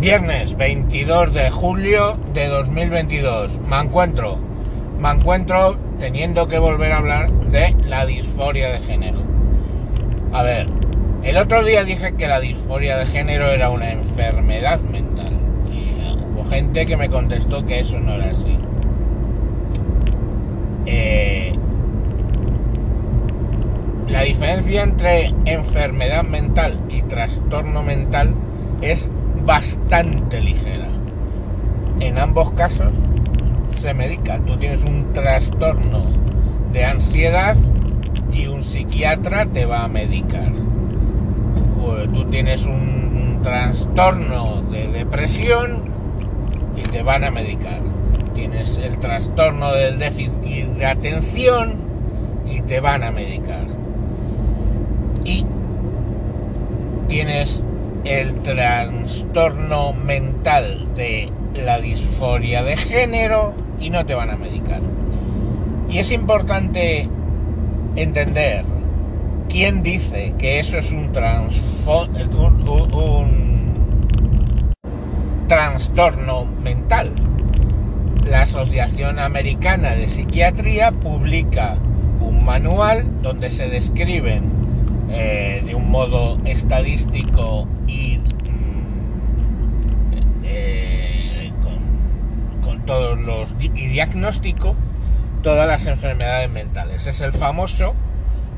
Viernes 22 de julio de 2022. Me encuentro, me encuentro teniendo que volver a hablar de la disforia de género. A ver, el otro día dije que la disforia de género era una enfermedad mental. Y hubo gente que me contestó que eso no era así. Eh, la diferencia entre enfermedad mental y trastorno mental es bastante ligera. En ambos casos se medica. Tú tienes un trastorno de ansiedad y un psiquiatra te va a medicar. Tú tienes un, un trastorno de depresión y te van a medicar. Tienes el trastorno del déficit de atención y te van a medicar. Y tienes el trastorno mental de la disforia de género y no te van a medicar. Y es importante entender quién dice que eso es un, un, trastorno mental. La Asociación Americana de Psiquiatría publica un manual donde se describen eh, de un modo estadístico y mm, eh, con, con, todos los y diagnóstico todas las enfermedades mentales. Es el famoso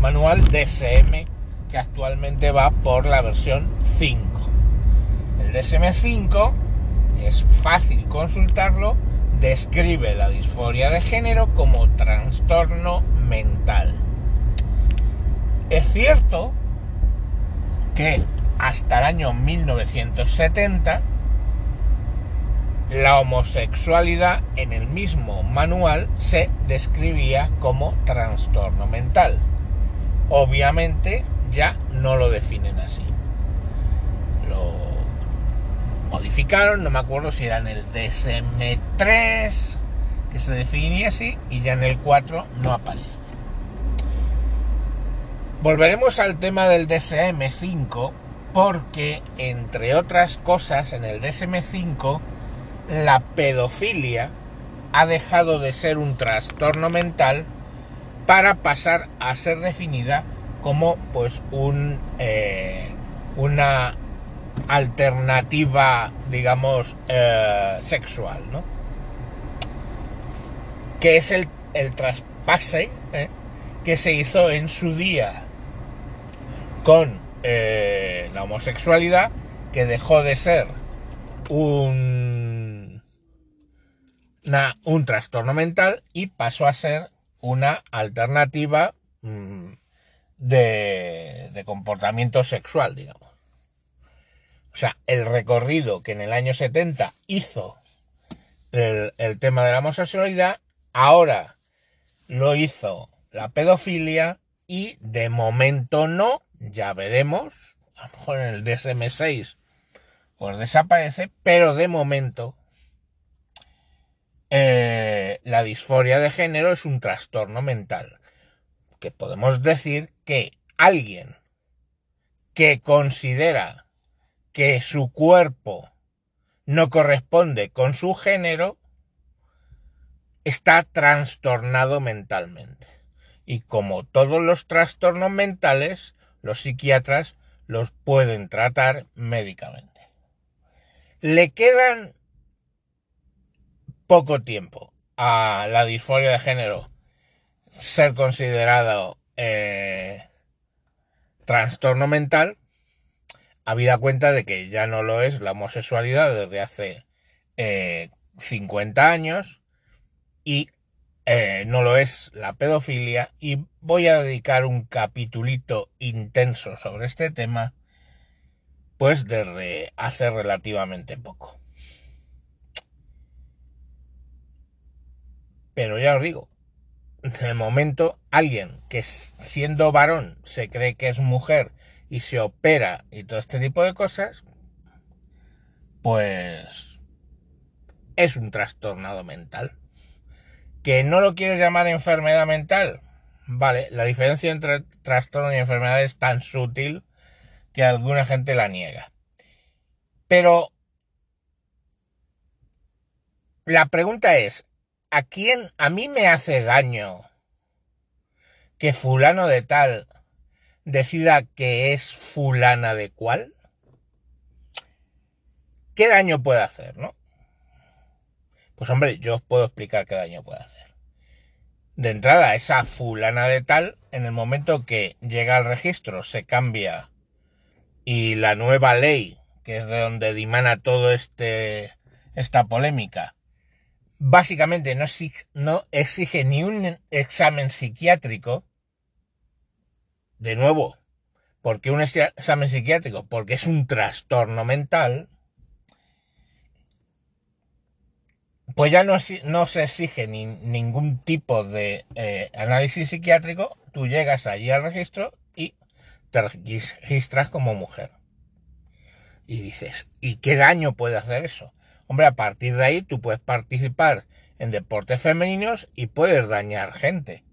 manual DSM que actualmente va por la versión 5. El DSM 5 es fácil consultarlo, describe la disforia de género como trastorno mental. Es cierto que hasta el año 1970 la homosexualidad en el mismo manual se describía como trastorno mental. Obviamente ya no lo definen así. Lo modificaron, no me acuerdo si era en el DSM3 que se definía así y ya en el 4 no aparece. Volveremos al tema del DSM5 porque, entre otras cosas, en el DSM5 la pedofilia ha dejado de ser un trastorno mental para pasar a ser definida como pues un eh, una alternativa digamos eh, sexual ¿no? que es el, el traspase ¿eh? que se hizo en su día con eh, la homosexualidad que dejó de ser un, un trastorno mental y pasó a ser una alternativa mmm, de, comportamiento sexual, digamos. O sea, el recorrido que en el año 70 hizo el tema de la homosexualidad, ahora lo hizo la pedofilia y de momento no, ya veremos, a lo mejor en el DSM6 pues desaparece, pero de momento eh, la disforia de género es un trastorno mental. Que podemos decir que alguien que considera que su cuerpo no corresponde con su género está trastornado mentalmente. Y como todos los trastornos mentales, los psiquiatras los pueden tratar médicamente. Le quedan poco tiempo a la disforia de género ser considerado eh, trastorno mental, habida cuenta de que ya no lo es la homosexualidad desde hace eh, 50 años y eh, no lo es la pedofilia y voy a dedicar un capitulito intenso sobre este tema pues desde hace relativamente poco. Pero ya os digo, de momento alguien que siendo varón se cree que es mujer y se opera y todo este tipo de cosas, pues es un trastornado mental. ¿Que no lo quieres llamar enfermedad mental? Vale, la diferencia entre trastorno y enfermedad es tan sutil que alguna gente la niega. Pero la pregunta es, ¿a quién, a mí me hace daño que fulano de tal decida que es fulana de cual? ¿Qué daño puede hacer, no? Pues hombre, yo os puedo explicar qué daño puede hacer. De entrada, esa fulana de tal, en el momento que llega al registro, se cambia y la nueva ley, que es de donde dimana todo este esta polémica, básicamente no exige, no exige ni un examen psiquiátrico. De nuevo, ¿por qué un examen psiquiátrico? Porque es un trastorno mental. Pues ya no, se exige ni, ningún tipo de eh, análisis psiquiátrico, tú llegas allí al registro y te registras como mujer. Y dices, ¿y qué daño puede hacer eso? Hombre, a partir de ahí tú puedes participar en deportes femeninos y puedes dañar gente.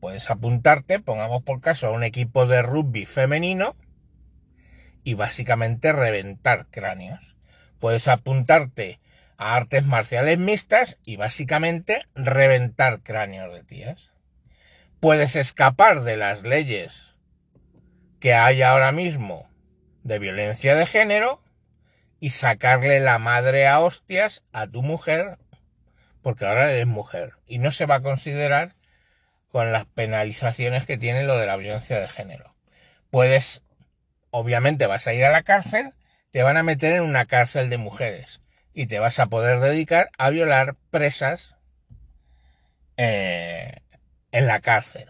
Puedes apuntarte, pongamos por caso, a un equipo de rugby femenino y básicamente reventar cráneos. Puedes apuntarte a artes marciales mixtas y básicamente reventar cráneos de tías. Puedes escapar de las leyes que hay ahora mismo de violencia de género y sacarle la madre a hostias a tu mujer porque ahora eres mujer y no se va a considerar con las penalizaciones que tiene lo de la violencia de género. Puedes, obviamente vas a ir a la cárcel, te van a meter en una cárcel de mujeres y te vas a poder dedicar a violar presas eh, en la cárcel.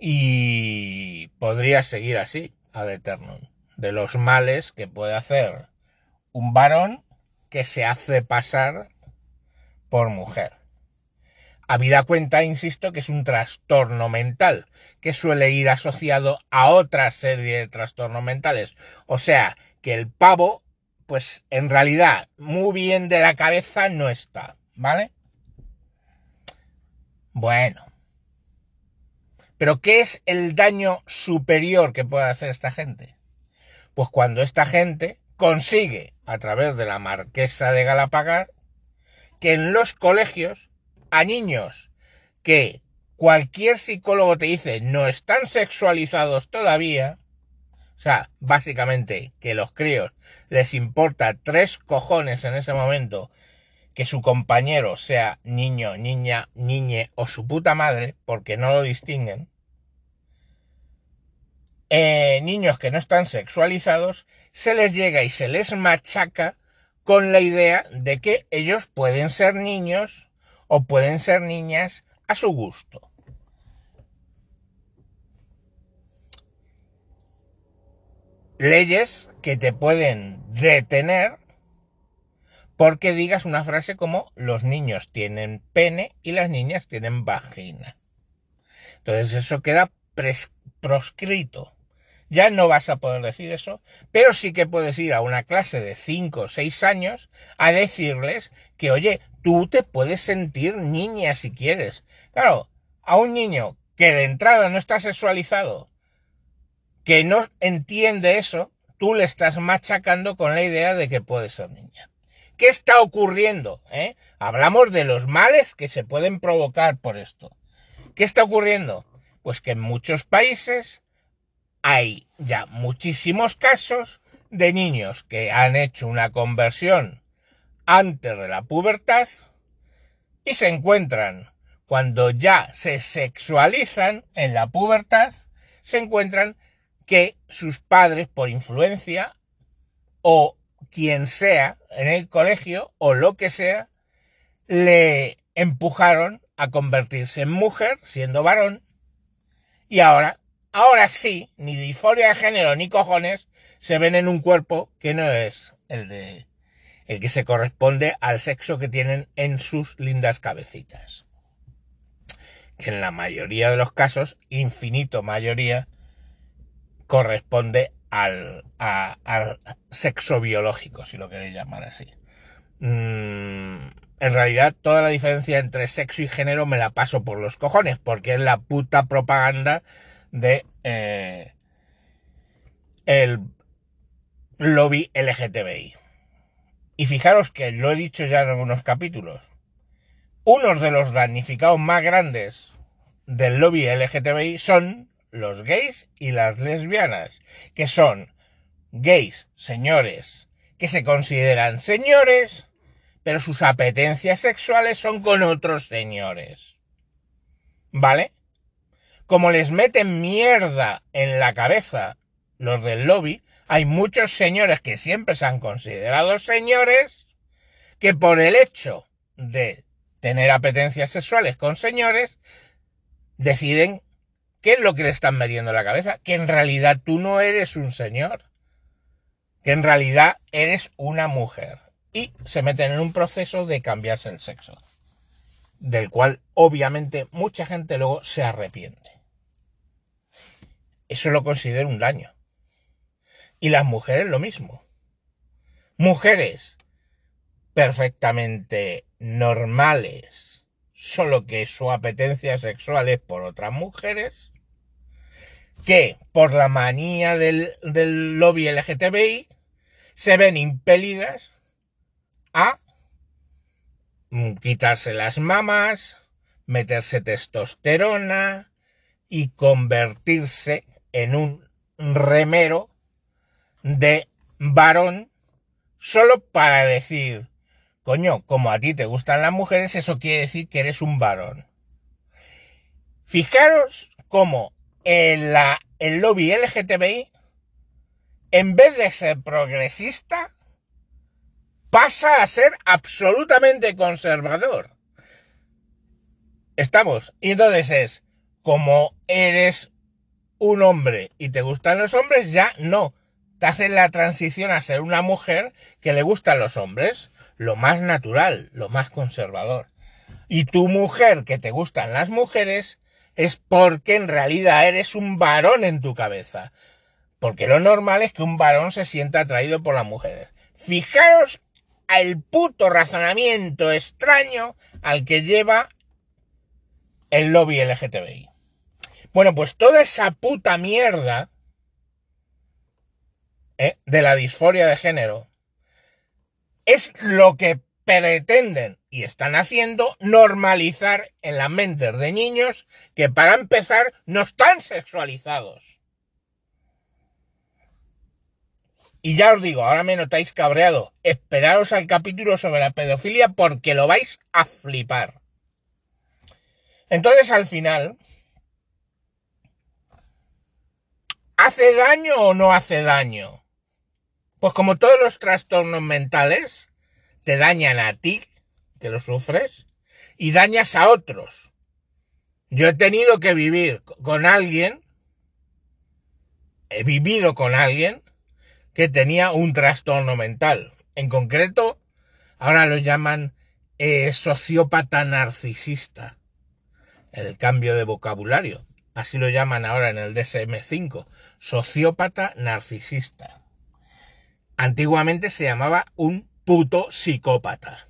Y podría seguir así, ad eternum, de los males que puede hacer un varón que se hace pasar por mujer. Habida cuenta, insisto, que es un trastorno mental, que suele ir asociado a otra serie de trastornos mentales. O sea, que el pavo pues en realidad muy bien de la cabeza no está, ¿vale? Bueno. Pero ¿qué es el daño superior que puede hacer esta gente? Pues cuando esta gente consigue, a través de la marquesa de Galapagar, que en los colegios a niños que cualquier psicólogo te dice no están sexualizados todavía, sea, básicamente que los críos les importa tres cojones en ese momento que su compañero sea niño, niña, niñe o su puta madre, porque no lo distinguen. Eh, niños que no están sexualizados, se les llega y se les machaca con la idea de que ellos pueden ser niños o pueden ser niñas a su gusto. Leyes que te pueden detener porque digas una frase como los niños tienen pene y las niñas tienen vagina. Entonces eso queda proscrito. Ya no vas a poder decir eso, pero sí que puedes ir a una clase de 5 o 6 años a decirles que, oye, tú te puedes sentir niña si quieres. Claro, a un niño que de entrada no está sexualizado que no entiende eso, tú le estás machacando con la idea de que puede ser niña. ¿Qué está ocurriendo? Eh? Hablamos de los males que se pueden provocar por esto. ¿Qué está ocurriendo? Pues que en muchos países hay ya muchísimos casos de niños que han hecho una conversión antes de la pubertad y se encuentran cuando ya se sexualizan en la pubertad, se encuentran que sus padres, por influencia, o quien sea en el colegio, o lo que sea, le empujaron a convertirse en mujer, siendo varón, y ahora, ahora sí, ni disforia de género ni cojones, se ven en un cuerpo que no es el de el que se corresponde al sexo que tienen en sus lindas cabecitas. Que en la mayoría de los casos, infinito mayoría, corresponde al, sexo biológico, si lo queréis llamar así. Mm, en realidad, toda la diferencia entre sexo y género me la paso por los cojones, porque es la puta propaganda de eh, el lobby LGTBI. Y fijaros que lo he dicho ya en algunos capítulos. Unos de los damnificados más grandes del lobby LGTBI son los gays y las lesbianas, que son gays, señores, que se consideran señores, pero sus apetencias sexuales son con otros señores. ¿Vale? Como les meten mierda en la cabeza los del lobby, hay muchos señores que siempre se han considerado señores, que por el hecho de tener apetencias sexuales con señores, deciden qué es lo que le están metiendo en la cabeza, que en realidad tú no eres un señor, que en realidad eres una mujer. Y se meten en un proceso de cambiarse el sexo, del cual obviamente mucha gente luego se arrepiente. Eso lo considero un daño. Y las mujeres lo mismo. Mujeres perfectamente normales, solo que su apetencia sexual es por otras mujeres, que por la manía del, lobby LGTBI se ven impelidas a quitarse las mamas, meterse testosterona y convertirse en un remero de varón solo para decir, coño, como a ti te gustan las mujeres, eso quiere decir que eres un varón. Fijaros cómo el, la, el lobby LGTBI, en vez de ser progresista, pasa a ser absolutamente conservador. Estamos. Y entonces es, como eres un hombre y te gustan los hombres, ya no te hacen la transición a ser una mujer que le gustan los hombres, lo más natural, lo más conservador. Y tu mujer que te gustan las mujeres es porque en realidad eres un varón en tu cabeza. Porque lo normal es que un varón se sienta atraído por las mujeres. Fijaros al puto razonamiento extraño al que lleva el lobby LGTBI. Bueno, pues toda esa puta mierda ¿eh? de la disforia de género es lo que pretenden y están haciendo normalizar en la mente de niños que para empezar no están sexualizados. Y ya os digo, ahora me notáis cabreado. Esperaos al capítulo sobre la pedofilia porque lo vais a flipar. Entonces al final, ¿hace daño o no hace daño? Pues como todos los trastornos mentales, te dañan a ti, que lo sufres, y dañas a otros. Yo he tenido que vivir con alguien, he vivido con alguien que tenía un trastorno mental. En concreto, ahora lo llaman eh, sociópata narcisista. El cambio de vocabulario. Así lo llaman ahora en el DSM5. Sociópata narcisista antiguamente se llamaba un puto psicópata.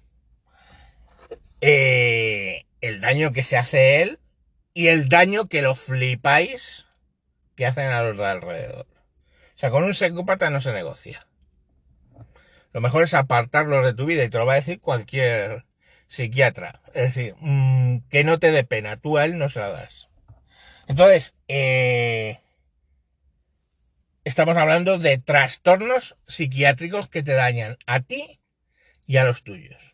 Eh, el daño que se hace él y el daño que lo flipáis que hacen a los de alrededor. O sea, con un psicópata no se negocia. Lo mejor es apartarlo de tu vida y te lo va a decir cualquier psiquiatra. Es decir, mmm, que no te dé pena, tú a él no se la das. Entonces, eh, estamos hablando de trastornos psiquiátricos que te dañan a ti y a los tuyos.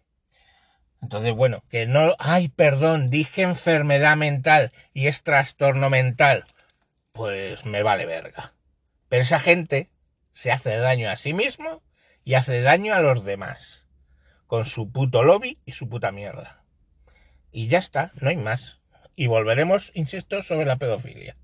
Entonces, bueno, que no, ay, perdón, dije enfermedad mental y es trastorno mental. Pues me vale verga. Pero esa gente se hace daño a sí mismo y hace daño a los demás. Con su puto lobby y su puta mierda. Y ya está, no hay más. Y volveremos, insisto, sobre la pedofilia.